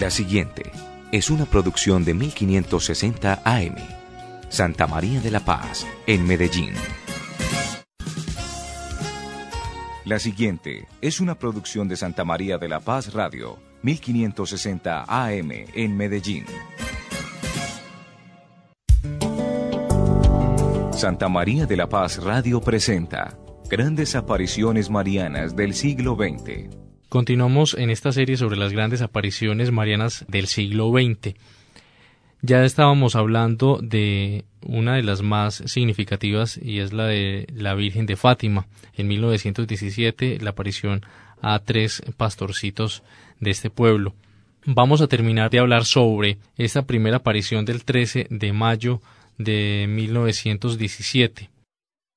La siguiente es una producción de 1560 AM. Santa María de la Paz, en Medellín. La siguiente es una producción de Santa María de la Paz Radio, 1560 AM en Medellín. Santa María de la Paz Radio presenta Grandes Apariciones Marianas del siglo XX. Continuamos en esta serie sobre las grandes apariciones marianas del siglo XX. Ya estábamos hablando de una de las más significativas y es la de la Virgen de Fátima. En 1917, la aparición a tres pastorcitos de este pueblo. Vamos a terminar de hablar sobre esta primera aparición del 13 de mayo de 1917.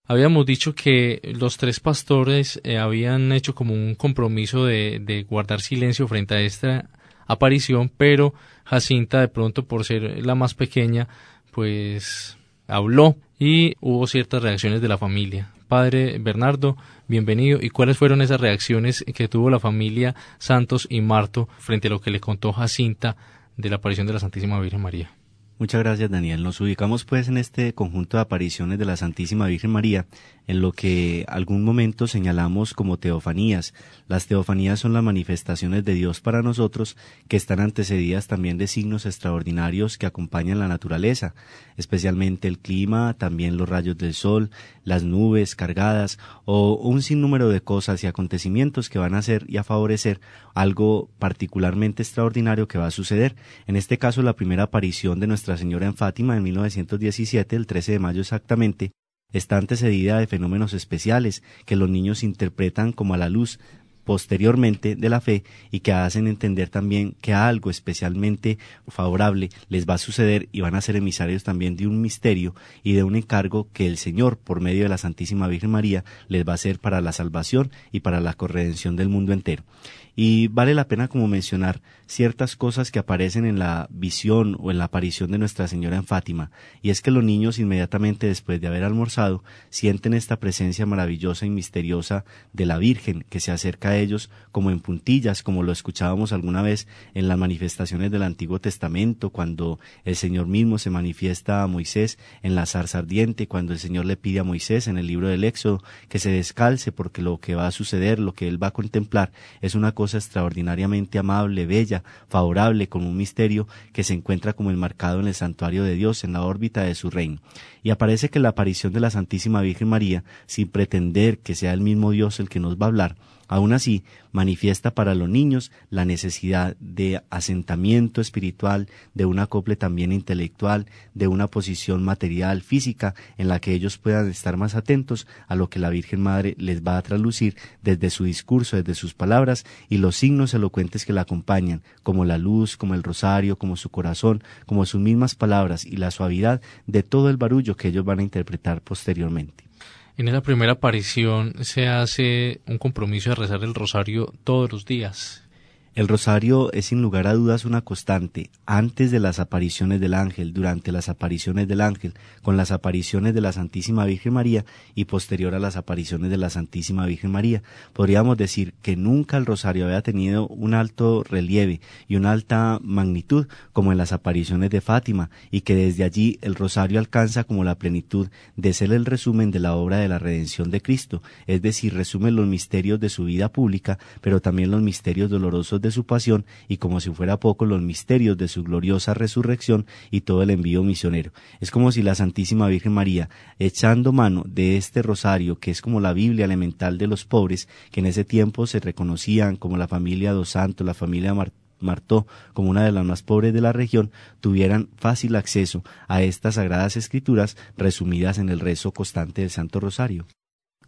Habíamos dicho que los tres pastores eh, habían hecho como un compromiso de, de, guardar silencio frente a esta aparición, pero Jacinta de pronto por ser la más pequeña, pues habló y hubo ciertas reacciones de la familia. Padre Bernardo, bienvenido. ¿Y cuáles fueron esas reacciones que tuvo la familia Santos y Marto frente a lo que le contó Jacinta de la aparición de la Santísima Virgen María? Muchas gracias, Daniel. Nos ubicamos pues en este conjunto de apariciones de la Santísima Virgen María, en lo que algún momento señalamos como teofanías. Las teofanías son las manifestaciones de Dios para nosotros que están antecedidas también de signos extraordinarios que acompañan la naturaleza, especialmente el clima, también los rayos del sol, las nubes cargadas o un sinnúmero de cosas y acontecimientos que van a hacer y a favorecer algo particularmente extraordinario que va a suceder. En este caso, la primera aparición de nuestra Señora en Fátima en 1917, el 13 de mayo exactamente, está antecedida de fenómenos especiales que los niños interpretan como a la luz posteriormente de la fe y que hacen entender también que algo especialmente favorable les va a suceder y van a ser emisarios también de un misterio y de un encargo que el Señor, por medio de la Santísima Virgen María, les va a hacer para la salvación y para la corredención del mundo entero. Y vale la pena como mencionar ciertas cosas que aparecen en la visión o en la aparición de Nuestra Señora en Fátima, y es que los niños inmediatamente después de haber almorzado sienten esta presencia maravillosa y misteriosa de la Virgen que se acerca a ellos como en puntillas, como lo escuchábamos alguna vez en las manifestaciones del Antiguo Testamento, cuando el Señor mismo se manifiesta a Moisés en la zarza ardiente, cuando el Señor le pide a Moisés en el libro del Éxodo que se descalce porque lo que va a suceder, lo que él va a contemplar es una cosa extraordinariamente amable, bella, favorable, con un misterio que se encuentra como enmarcado en el santuario de Dios, en la órbita de su reino. Y aparece que la aparición de la Santísima Virgen María, sin pretender que sea el mismo Dios el que nos va a hablar, Aún así, manifiesta para los niños la necesidad de asentamiento espiritual, de un acople también intelectual, de una posición material, física, en la que ellos puedan estar más atentos a lo que la Virgen Madre les va a traslucir desde su discurso, desde sus palabras y los signos elocuentes que la acompañan, como la luz, como el rosario, como su corazón, como sus mismas palabras y la suavidad de todo el barullo que ellos van a interpretar posteriormente. En esa primera aparición se hace un compromiso de rezar el rosario todos los días. El rosario es sin lugar a dudas una constante, antes de las apariciones del ángel, durante las apariciones del ángel, con las apariciones de la Santísima Virgen María y posterior a las apariciones de la Santísima Virgen María. Podríamos decir que nunca el rosario había tenido un alto relieve y una alta magnitud como en las apariciones de Fátima y que desde allí el rosario alcanza como la plenitud de ser el resumen de la obra de la redención de Cristo, es decir, resume los misterios de su vida pública, pero también los misterios dolorosos de de su pasión y como si fuera poco los misterios de su gloriosa resurrección y todo el envío misionero. Es como si la Santísima Virgen María, echando mano de este rosario, que es como la Biblia elemental de los pobres, que en ese tiempo se reconocían como la familia dos Santos, la familia Martó como una de las más pobres de la región, tuvieran fácil acceso a estas sagradas escrituras resumidas en el rezo constante del Santo Rosario.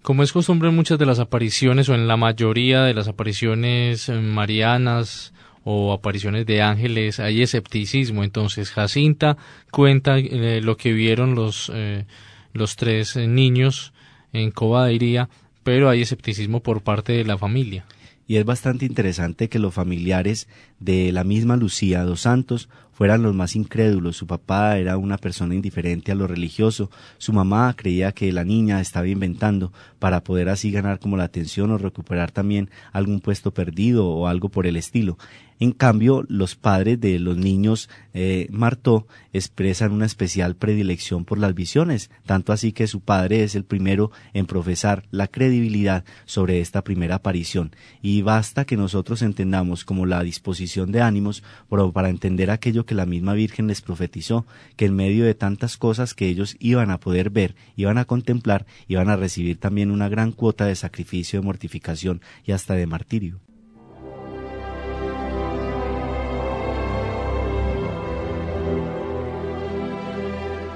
Como es costumbre en muchas de las apariciones o en la mayoría de las apariciones eh, marianas o apariciones de ángeles hay escepticismo. Entonces Jacinta cuenta eh, lo que vieron los, eh, los tres niños en Cobadeiría, pero hay escepticismo por parte de la familia y es bastante interesante que los familiares de la misma Lucía dos Santos fueran los más incrédulos. Su papá era una persona indiferente a lo religioso, su mamá creía que la niña estaba inventando para poder así ganar como la atención o recuperar también algún puesto perdido o algo por el estilo. En cambio, los padres de los niños eh, Martó expresan una especial predilección por las visiones, tanto así que su padre es el primero en profesar la credibilidad sobre esta primera aparición. Y basta que nosotros entendamos como la disposición de ánimos para entender aquello que la misma Virgen les profetizó, que en medio de tantas cosas que ellos iban a poder ver, iban a contemplar, iban a recibir también una gran cuota de sacrificio, de mortificación y hasta de martirio.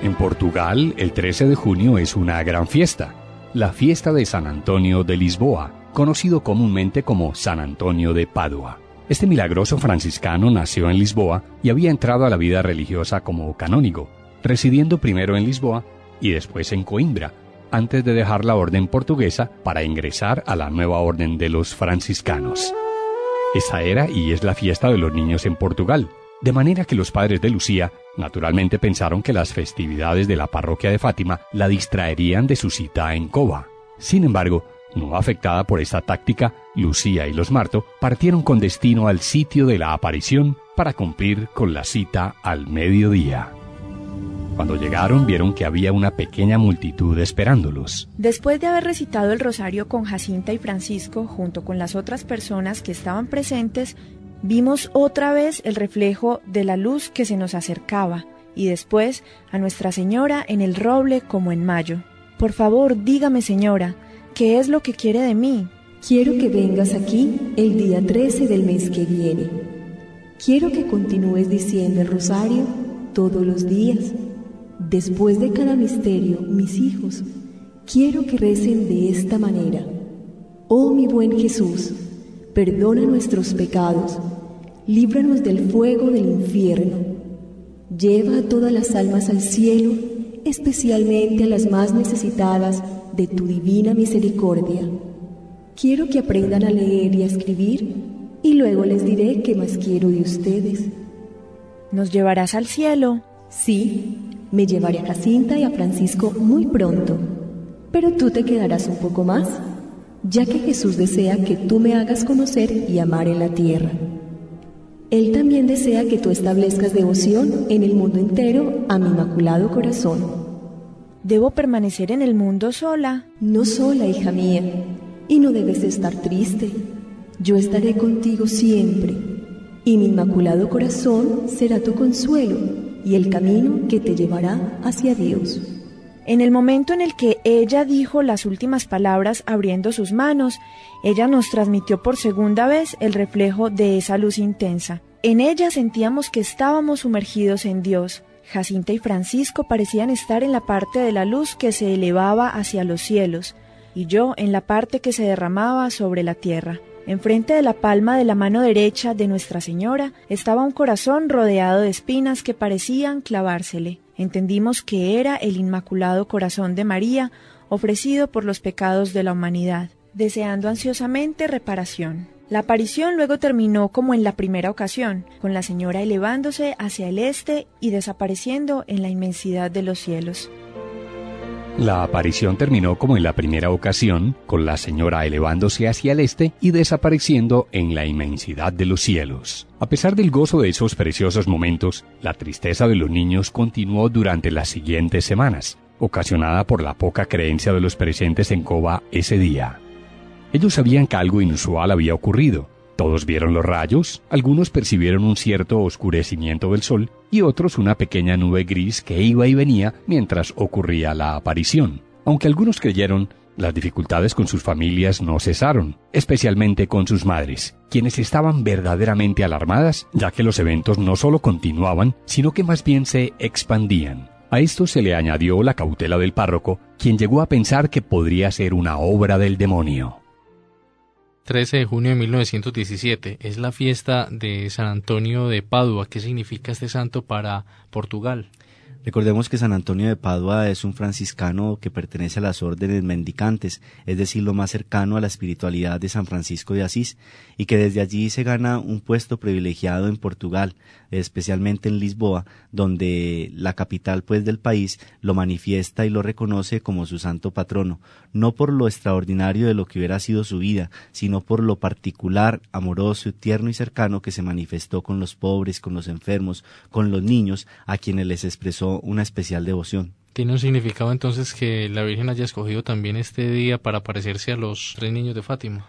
En Portugal, el 13 de junio es una gran fiesta, la fiesta de San Antonio de Lisboa, conocido comúnmente como San Antonio de Padua. Este milagroso franciscano nació en Lisboa y había entrado a la vida religiosa como canónigo, residiendo primero en Lisboa y después en Coimbra, antes de dejar la orden portuguesa para ingresar a la nueva orden de los franciscanos. Esta era y es la fiesta de los niños en Portugal, de manera que los padres de Lucía naturalmente pensaron que las festividades de la parroquia de Fátima la distraerían de su cita en Coba. Sin embargo, no afectada por esta táctica, Lucía y los Marto partieron con destino al sitio de la aparición para cumplir con la cita al mediodía. Cuando llegaron vieron que había una pequeña multitud esperándolos. Después de haber recitado el rosario con Jacinta y Francisco, junto con las otras personas que estaban presentes, Vimos otra vez el reflejo de la luz que se nos acercaba y después a Nuestra Señora en el roble como en mayo. Por favor, dígame, Señora, ¿qué es lo que quiere de mí? Quiero que vengas aquí el día 13 del mes que viene. Quiero que continúes diciendo el rosario todos los días. Después de cada misterio, mis hijos, quiero que recen de esta manera. Oh mi buen Jesús, perdona nuestros pecados, líbranos del fuego del infierno, lleva a todas las almas al cielo, especialmente a las más necesitadas de tu divina misericordia. Quiero que aprendan a leer y a escribir y luego les diré qué más quiero de ustedes. ¿Nos llevarás al cielo? Sí, me llevaré a Jacinta y a Francisco muy pronto, pero tú te quedarás un poco más ya que Jesús desea que tú me hagas conocer y amar en la tierra. Él también desea que tú establezcas devoción en el mundo entero a mi inmaculado corazón. ¿Debo permanecer en el mundo sola? No sola, hija mía, y no debes estar triste. Yo estaré contigo siempre, y mi inmaculado corazón será tu consuelo y el camino que te llevará hacia Dios. En el momento en el que ella dijo las últimas palabras abriendo sus manos, ella nos transmitió por segunda vez el reflejo de esa luz intensa. En ella sentíamos que estábamos sumergidos en Dios. Jacinta y Francisco parecían estar en la parte de la luz que se elevaba hacia los cielos, y yo en la parte que se derramaba sobre la tierra. Enfrente de la palma de la mano derecha de Nuestra Señora estaba un corazón rodeado de espinas que parecían clavársele. Entendimos que era el Inmaculado Corazón de María ofrecido por los pecados de la humanidad, deseando ansiosamente reparación. La aparición luego terminó como en la primera ocasión, con la Señora elevándose hacia el este y desapareciendo en la inmensidad de los cielos. La aparición terminó como en la primera ocasión, con la señora elevándose hacia el este y desapareciendo en la inmensidad de los cielos. A pesar del gozo de esos preciosos momentos, la tristeza de los niños continuó durante las siguientes semanas, ocasionada por la poca creencia de los presentes en Coba ese día. Ellos sabían que algo inusual había ocurrido, todos vieron los rayos, algunos percibieron un cierto oscurecimiento del sol y otros una pequeña nube gris que iba y venía mientras ocurría la aparición. Aunque algunos creyeron, las dificultades con sus familias no cesaron, especialmente con sus madres, quienes estaban verdaderamente alarmadas, ya que los eventos no solo continuaban, sino que más bien se expandían. A esto se le añadió la cautela del párroco, quien llegó a pensar que podría ser una obra del demonio. 13 de junio de 1917 es la fiesta de San Antonio de Padua. ¿Qué significa este santo para Portugal? Recordemos que San Antonio de Padua es un franciscano que pertenece a las órdenes mendicantes, es decir, lo más cercano a la espiritualidad de San Francisco de Asís, y que desde allí se gana un puesto privilegiado en Portugal, especialmente en Lisboa, donde la capital pues del país lo manifiesta y lo reconoce como su santo patrono, no por lo extraordinario de lo que hubiera sido su vida, sino por lo particular, amoroso, tierno y cercano que se manifestó con los pobres, con los enfermos, con los niños, a quienes les expresó una especial devoción. ¿Tiene un significado entonces que la Virgen haya escogido también este día para parecerse a los tres niños de Fátima?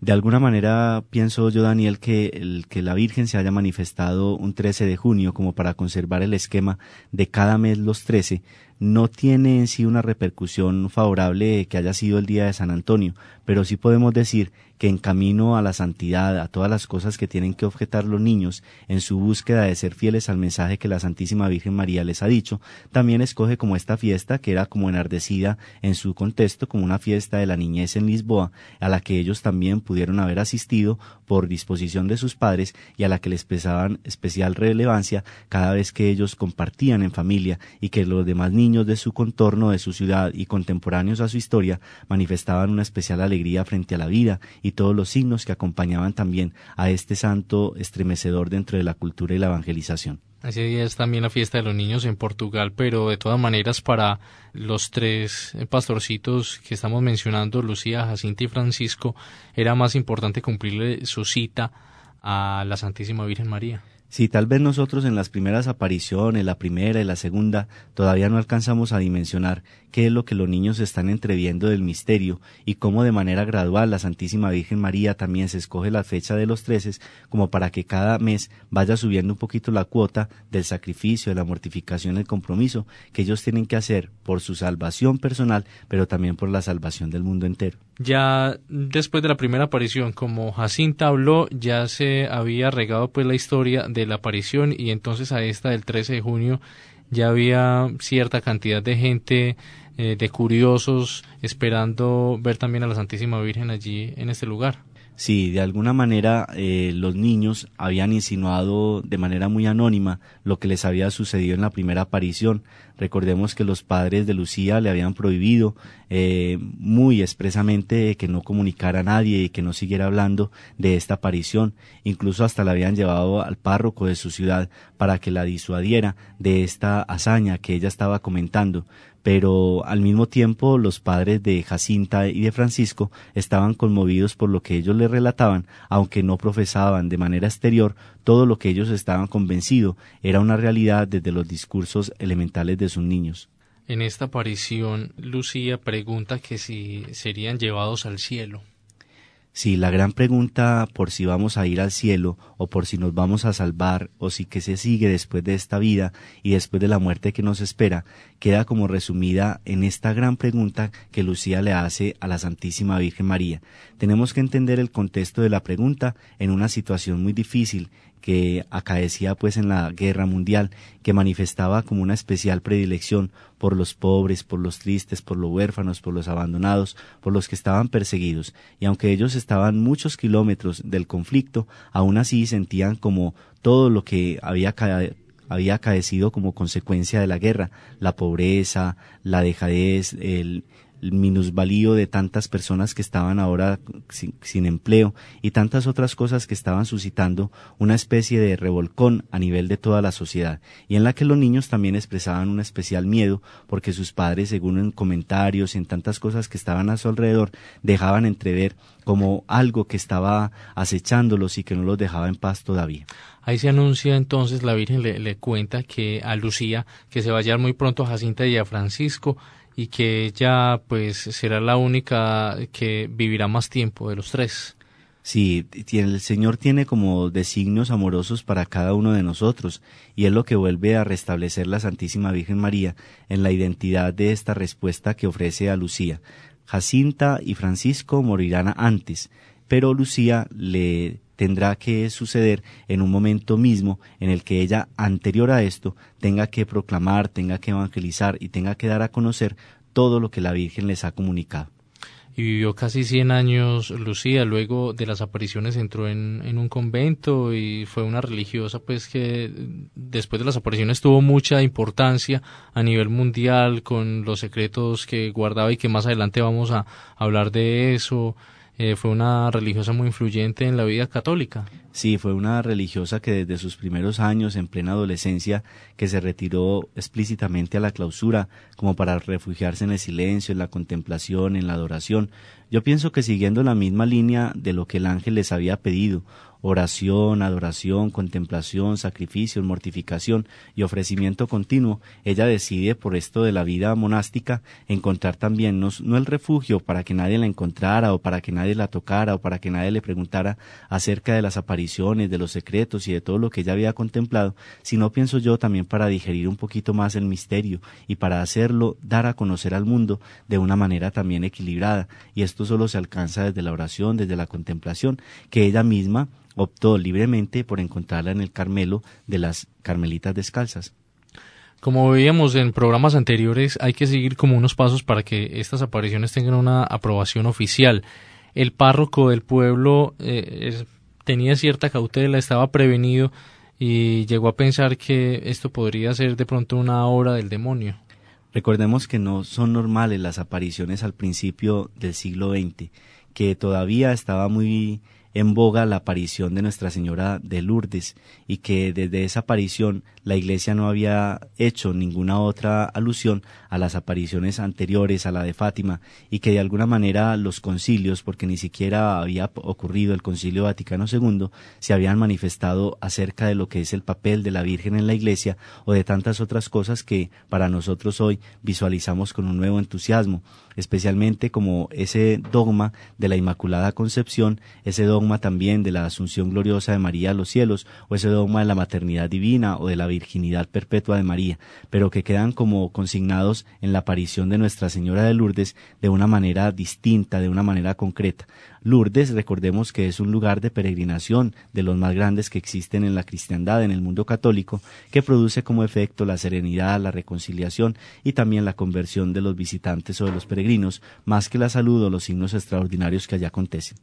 De alguna manera pienso yo, Daniel, que, el, que la Virgen se haya manifestado un 13 de junio como para conservar el esquema de cada mes los 13 no tiene en sí una repercusión favorable que haya sido el día de San Antonio, pero sí podemos decir que en camino a la santidad, a todas las cosas que tienen que objetar los niños en su búsqueda de ser fieles al mensaje que la Santísima Virgen María les ha dicho, también escoge como esta fiesta, que era como enardecida en su contexto, como una fiesta de la niñez en Lisboa, a la que ellos también pudieron haber asistido por disposición de sus padres y a la que les pesaban especial relevancia cada vez que ellos compartían en familia y que los demás niños de su contorno, de su ciudad y contemporáneos a su historia manifestaban una especial alegría frente a la vida y todos los signos que acompañaban también a este santo estremecedor dentro de la cultura y la evangelización. Así es también la fiesta de los niños en Portugal, pero de todas maneras para los tres pastorcitos que estamos mencionando, Lucía, Jacinta y Francisco, era más importante cumplirle su cita a la Santísima Virgen María. Si tal vez nosotros en las primeras apariciones, la primera y la segunda, todavía no alcanzamos a dimensionar qué es lo que los niños están entreviendo del misterio y cómo de manera gradual la Santísima Virgen María también se escoge la fecha de los treces como para que cada mes vaya subiendo un poquito la cuota del sacrificio, de la mortificación, el compromiso que ellos tienen que hacer por su salvación personal, pero también por la salvación del mundo entero. Ya después de la primera aparición, como Jacinta habló, ya se había regado pues la historia de la aparición y entonces a esta del 13 de junio ya había cierta cantidad de gente, eh, de curiosos, esperando ver también a la Santísima Virgen allí en este lugar. Sí, de alguna manera eh, los niños habían insinuado de manera muy anónima lo que les había sucedido en la primera aparición. Recordemos que los padres de Lucía le habían prohibido eh, muy expresamente que no comunicara a nadie y que no siguiera hablando de esta aparición. Incluso hasta la habían llevado al párroco de su ciudad para que la disuadiera de esta hazaña que ella estaba comentando pero al mismo tiempo los padres de Jacinta y de Francisco estaban conmovidos por lo que ellos le relataban, aunque no profesaban de manera exterior todo lo que ellos estaban convencidos era una realidad desde los discursos elementales de sus niños. En esta aparición, Lucía pregunta que si serían llevados al cielo. Si la gran pregunta por si vamos a ir al cielo o por si nos vamos a salvar o si que se sigue después de esta vida y después de la muerte que nos espera queda como resumida en esta gran pregunta que Lucía le hace a la Santísima Virgen María. Tenemos que entender el contexto de la pregunta en una situación muy difícil que acaecía pues en la guerra mundial, que manifestaba como una especial predilección por los pobres, por los tristes, por los huérfanos, por los abandonados, por los que estaban perseguidos, y aunque ellos estaban muchos kilómetros del conflicto, aún así sentían como todo lo que había había acaecido como consecuencia de la guerra, la pobreza, la dejadez, el, el minusvalío de tantas personas que estaban ahora sin, empleo y tantas otras cosas que estaban suscitando una especie de revolcón a nivel de toda la sociedad y en la que los niños también expresaban un especial miedo porque sus padres según en comentarios en tantas cosas que estaban a su alrededor dejaban entrever como algo que estaba acechándolos y que no los dejaba en paz todavía. Ahí se anuncia entonces, la Virgen le, le cuenta que a Lucía, que se va a hallar muy pronto a Jacinta y a Francisco, y que ella pues será la única que vivirá más tiempo de los tres. Sí, el Señor tiene como designios amorosos para cada uno de nosotros, y es lo que vuelve a restablecer la Santísima Virgen María en la identidad de esta respuesta que ofrece a Lucía. Jacinta y Francisco morirán antes, pero Lucía le tendrá que suceder en un momento mismo en el que ella, anterior a esto, tenga que proclamar, tenga que evangelizar y tenga que dar a conocer todo lo que la Virgen les ha comunicado y vivió casi 100 años Lucía. Luego de las apariciones entró en, en, un convento y fue una religiosa pues que después de las apariciones tuvo mucha importancia a nivel mundial con los secretos que guardaba y que más adelante vamos a hablar de eso. Eh, fue una religiosa muy influyente en la vida católica. Sí, fue una religiosa que desde sus primeros años, en plena adolescencia, que se retiró explícitamente a la clausura, como para refugiarse en el silencio, en la contemplación, en la adoración. Yo pienso que siguiendo la misma línea de lo que el ángel les había pedido, oración, adoración, contemplación, sacrificio, mortificación y ofrecimiento continuo, ella decide por esto de la vida monástica encontrar también no, el refugio para que nadie la encontrara o para que nadie la tocara o para que nadie le preguntara acerca de las apariciones, de los secretos y de todo lo que ella había contemplado, sino pienso yo también para digerir un poquito más el misterio y para hacerlo dar a conocer al mundo de una manera también equilibrada y esto solo se alcanza desde la oración, desde la contemplación, que ella misma optó libremente por encontrarla en el Carmelo de las Carmelitas Descalzas. Como veíamos en programas anteriores, hay que seguir como unos pasos para que estas apariciones tengan una aprobación oficial. El párroco del pueblo eh, tenía cierta cautela, estaba prevenido y llegó a pensar que esto podría ser de pronto una obra del demonio. Recordemos que no son normales las apariciones al principio del siglo XX, que todavía estaba muy en boga la aparición de Nuestra Señora de Lourdes y que desde esa aparición la Iglesia no había hecho ninguna otra alusión a las apariciones anteriores a la de Fátima y que de alguna manera los concilios, porque ni siquiera había ocurrido el Concilio Vaticano II, se habían manifestado acerca de lo que es el papel de la Virgen en la Iglesia o de tantas otras cosas que para nosotros hoy visualizamos con un nuevo entusiasmo, especialmente como ese dogma de la Inmaculada Concepción, ese dogma también de la Asunción Gloriosa de María a los cielos o ese dogma de la maternidad divina o de la virginidad perpetua de María, pero que quedan como consignados en la aparición de Nuestra Señora de Lourdes de una manera distinta, de una manera concreta. Lourdes, recordemos que es un lugar de peregrinación de los más grandes que existen en la cristiandad, en el mundo católico, que produce como efecto la serenidad, la reconciliación y también la conversión de los visitantes o de los peregrinos, más que la salud o los signos extraordinarios que allá acontecen.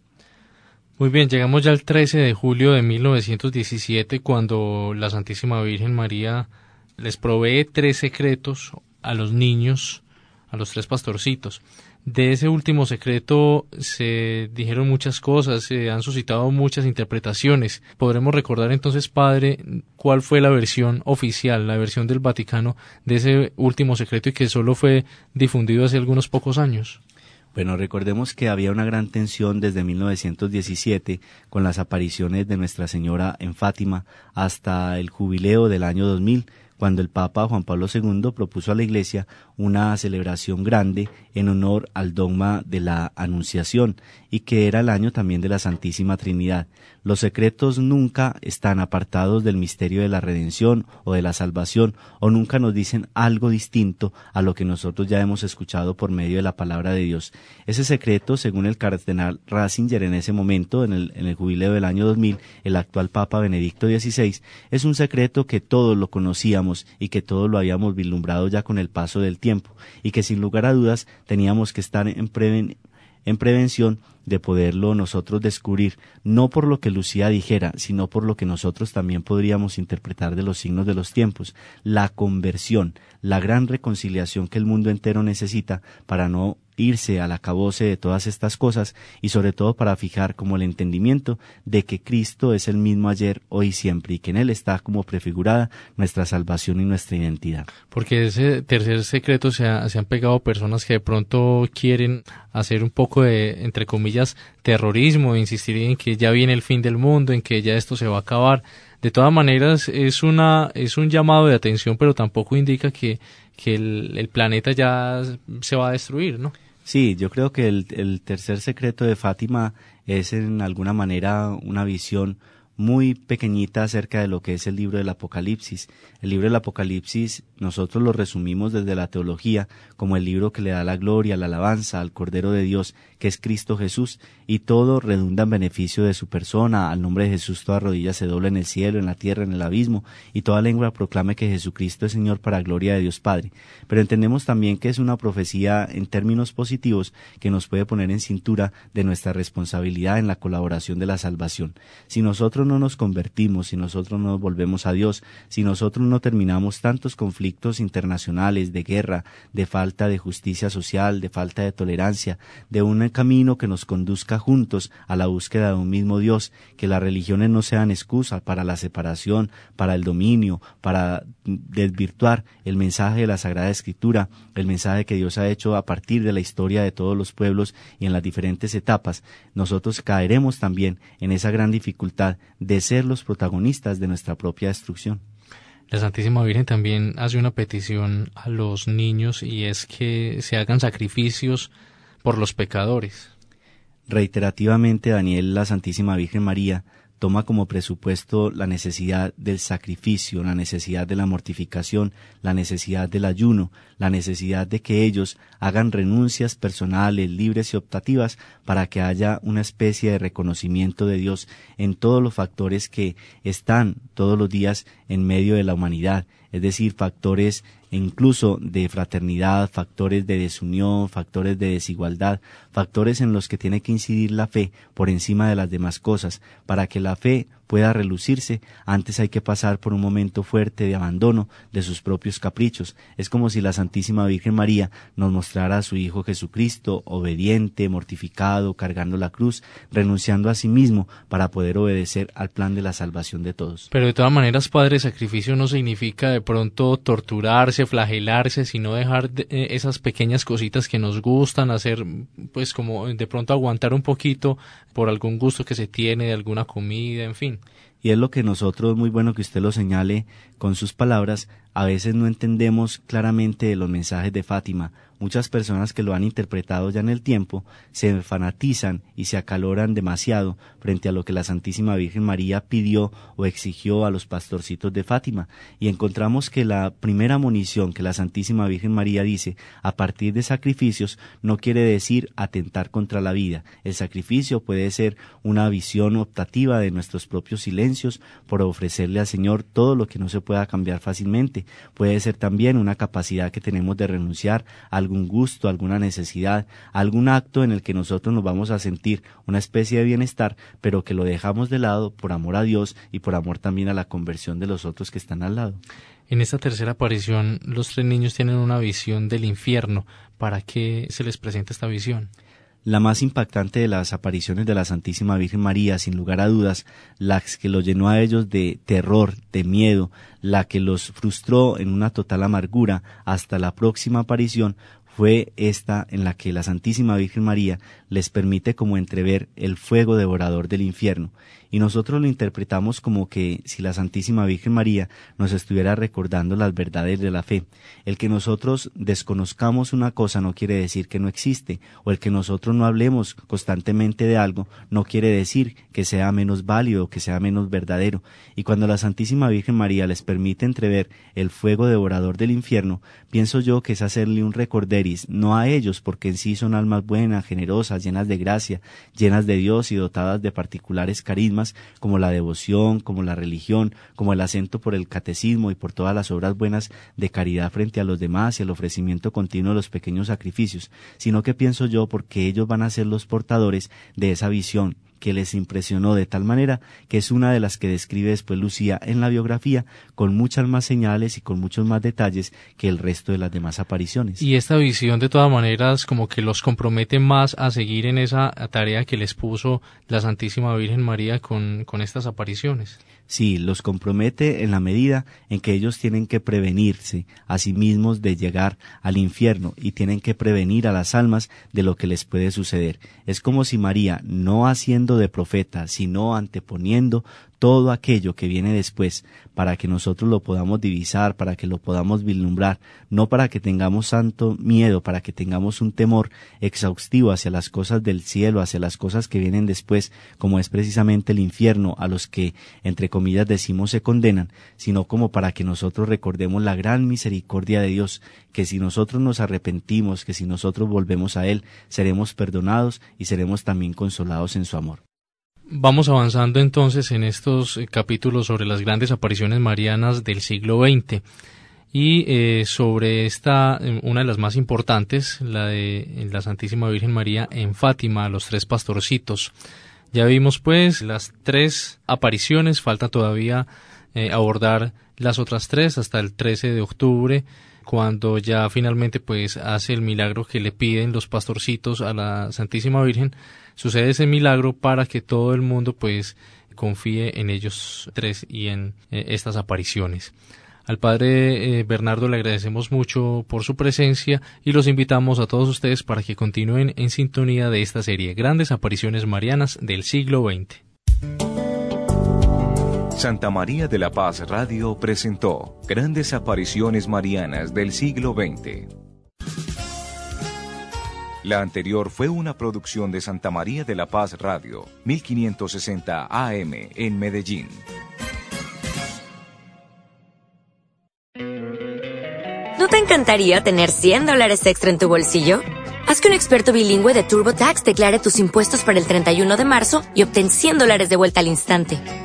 Muy bien, llegamos ya al 13 de julio de 1917 cuando la Santísima Virgen María les provee tres secretos a los niños, a los tres pastorcitos. De ese último secreto se dijeron muchas cosas, se han suscitado muchas interpretaciones. Podremos recordar entonces, padre, cuál fue la versión oficial, la versión del Vaticano de ese último secreto y que solo fue difundido hace algunos pocos años. Bueno, recordemos que había una gran tensión desde 1917 con las apariciones de Nuestra Señora en Fátima hasta el jubileo del año 2000, cuando el Papa Juan Pablo II propuso a la Iglesia una celebración grande en honor al dogma de la Anunciación y que era el año también de la Santísima Trinidad. Los secretos nunca están apartados del misterio de la redención o de la salvación o nunca nos dicen algo distinto a lo que nosotros ya hemos escuchado por medio de la palabra de Dios. Ese secreto, según el cardenal Ratzinger en ese momento, en el, jubileo del año 2000, el actual Papa Benedicto XVI, es un secreto que todos lo conocíamos y que todos lo habíamos vislumbrado ya con el paso del tiempo y que sin lugar a dudas teníamos que estar en, en prevención de poderlo nosotros descubrir, no por lo que Lucía dijera, sino por lo que nosotros también podríamos interpretar de los signos de los tiempos, la conversión, la gran reconciliación que el mundo entero necesita para no irse al acabose de todas estas cosas y sobre todo para fijar como el entendimiento de que Cristo es el mismo ayer, hoy y siempre y que en Él está como prefigurada nuestra salvación y nuestra identidad. Porque ese tercer secreto se, se han pegado personas que de pronto quieren hacer un poco de, entre comillas, terrorismo, insistir en que ya viene el fin del mundo, en que ya esto se va a acabar. De todas maneras, es, una, es un llamado de atención, pero tampoco indica que, que el planeta ya se va a destruir, ¿no? Sí, yo creo que el, tercer secreto de Fátima es en alguna manera una visión muy pequeñita acerca de lo que es el libro del Apocalipsis. El libro del Apocalipsis nosotros lo resumimos desde la teología como el libro que le da la gloria, la alabanza al Cordero de Dios, que es Cristo Jesús, y todo redunda en beneficio de su persona. Al nombre de Jesús toda rodilla se dobla en el cielo, en la tierra, en el abismo, y toda lengua proclame que Jesucristo es Señor para gloria de Dios Padre. Pero entendemos también que es una profecía en términos positivos que nos puede poner en cintura de nuestra responsabilidad en la colaboración de la salvación. Si nosotros no nos convertimos, si nosotros no nos volvemos a Dios, si nosotros no terminamos tantos conflictos internacionales de guerra, de falta de justicia social, de falta de tolerancia, de camino que nos conduzca juntos a la búsqueda de un mismo Dios, que las religiones no sean excusa para la separación, para el dominio, para desvirtuar el mensaje de la Sagrada Escritura, el mensaje que Dios ha hecho a partir de la historia de todos los pueblos y en las diferentes etapas, nosotros caeremos también en esa gran dificultad de ser los protagonistas de nuestra propia destrucción. La Santísima Virgen también hace una petición a los niños y es que se hagan sacrificios por los pecadores. Reiterativamente, Daniel, la Santísima Virgen María, toma como presupuesto la necesidad del sacrificio, la necesidad de la mortificación, la necesidad del ayuno, la necesidad de que ellos hagan renuncias personales, libres y optativas para que haya una especie de reconocimiento de Dios en todos los factores que están todos los días en medio de la humanidad, es decir, factores incluso de fraternidad, factores de desunión, factores de desigualdad, factores en los que tiene que incidir la fe por encima de las demás cosas, para que la fe pueda relucirse, antes hay que pasar por un momento fuerte de abandono de sus propios caprichos. Es como si la Santísima Virgen María nos mostrara a su Hijo Jesucristo, obediente, mortificado, cargando la cruz, renunciando a sí mismo para poder obedecer al plan de la salvación de todos. Pero de todas maneras, Padre, sacrificio no significa de pronto torturarse, flagelarse, sino dejar eh, esas pequeñas cositas que nos gustan, hacer, pues como de pronto aguantar un poquito por algún gusto que se tiene de alguna comida, en fin. Y es lo que nosotros, muy bueno que usted lo señale con sus palabras, a veces no entendemos claramente los mensajes de Fátima Muchas personas que lo han interpretado ya en el tiempo se fanatizan y se acaloran demasiado frente a lo que la Santísima Virgen María pidió o exigió a los pastorcitos de Fátima y encontramos que la primera munición que la Santísima Virgen María dice a partir de sacrificios no quiere decir atentar contra la vida. El sacrificio puede ser una visión optativa de nuestros propios silencios por ofrecerle al Señor todo lo que no se pueda cambiar fácilmente. Puede ser también una capacidad que tenemos de renunciar a algún gusto, alguna necesidad, algún acto en el que nosotros nos vamos a sentir una especie de bienestar, pero que lo dejamos de lado por amor a Dios y por amor también a la conversión de los otros que están al lado. En esta tercera aparición, los tres niños tienen una visión del infierno. ¿Para qué se les presenta esta visión? La más impactante de las apariciones de la Santísima Virgen María, sin lugar a dudas, la que los llenó a ellos de terror, de miedo, la que los frustró en una total amargura hasta la próxima aparición, fue esta en la que la Santísima Virgen María les permite como entrever el fuego devorador del infierno, y nosotros lo interpretamos como que si la Santísima Virgen María nos estuviera recordando las verdades de la fe. El que nosotros desconozcamos una cosa no quiere decir que no existe, o el que nosotros no hablemos constantemente de algo no quiere decir que sea menos válido, que sea menos verdadero. Y cuando la Santísima Virgen María les permite entrever el fuego devorador del infierno, pienso yo que es hacerle un recorderis, no a ellos, porque en sí son almas buenas, generosas, llenas de gracia, llenas de Dios y dotadas de particulares carismas, como la devoción, como la religión, como el acento por el catecismo y por todas las obras buenas de caridad frente a los demás y el ofrecimiento continuo de los pequeños sacrificios, sino que pienso yo porque ellos van a ser los portadores de esa visión que les impresionó de tal manera que es una de las que describe después Lucía en la biografía con muchas más señales y con muchos más detalles que el resto de las demás apariciones. Y esta visión de todas maneras como que los compromete más a seguir en esa tarea que les puso la Santísima Virgen María con, con estas apariciones. Sí, los compromete en la medida en que ellos tienen que prevenirse a sí mismos de llegar al infierno y tienen que prevenir a las almas de lo que les puede suceder. Es como si María, no haciendo de profeta, sino anteponiendo todo aquello que viene después para que nosotros lo podamos divisar, para que lo podamos vislumbrar, no para que tengamos santo miedo, para que tengamos un temor exhaustivo hacia las cosas del cielo, hacia las cosas que vienen después, como es precisamente el infierno a los que, entre comillas, decimos se condenan, sino como para que nosotros recordemos la gran misericordia de Dios, que si nosotros nos arrepentimos, que si nosotros volvemos a Él, seremos perdonados y seremos también consolados en su amor. Vamos avanzando entonces en estos eh, capítulos sobre las grandes apariciones marianas del siglo XX y eh, sobre esta, eh, una de las más importantes, la de la Santísima Virgen María en Fátima, los tres pastorcitos. Ya vimos pues las tres apariciones, falta todavía abordar las otras tres hasta el 13 de octubre cuando ya finalmente pues hace el milagro que le piden los pastorcitos a la Santísima Virgen sucede ese milagro para que todo el mundo pues confíe en ellos tres y en eh, estas apariciones. Al padre eh, Bernardo le agradecemos mucho por su presencia y los invitamos a todos ustedes para que continúen en sintonía de esta serie Grandes Apariciones Marianas del siglo XX. Santa María de la Paz Radio presentó Grandes Apariciones Marianas del siglo XX. La anterior fue una producción de Santa María de la Paz Radio, 1560 AM en Medellín. ¿No te encantaría tener 100 dólares extra en tu bolsillo? Haz que un experto bilingüe de TurboTax declare tus impuestos para el 31 de marzo y obtén 100 dólares de vuelta al instante.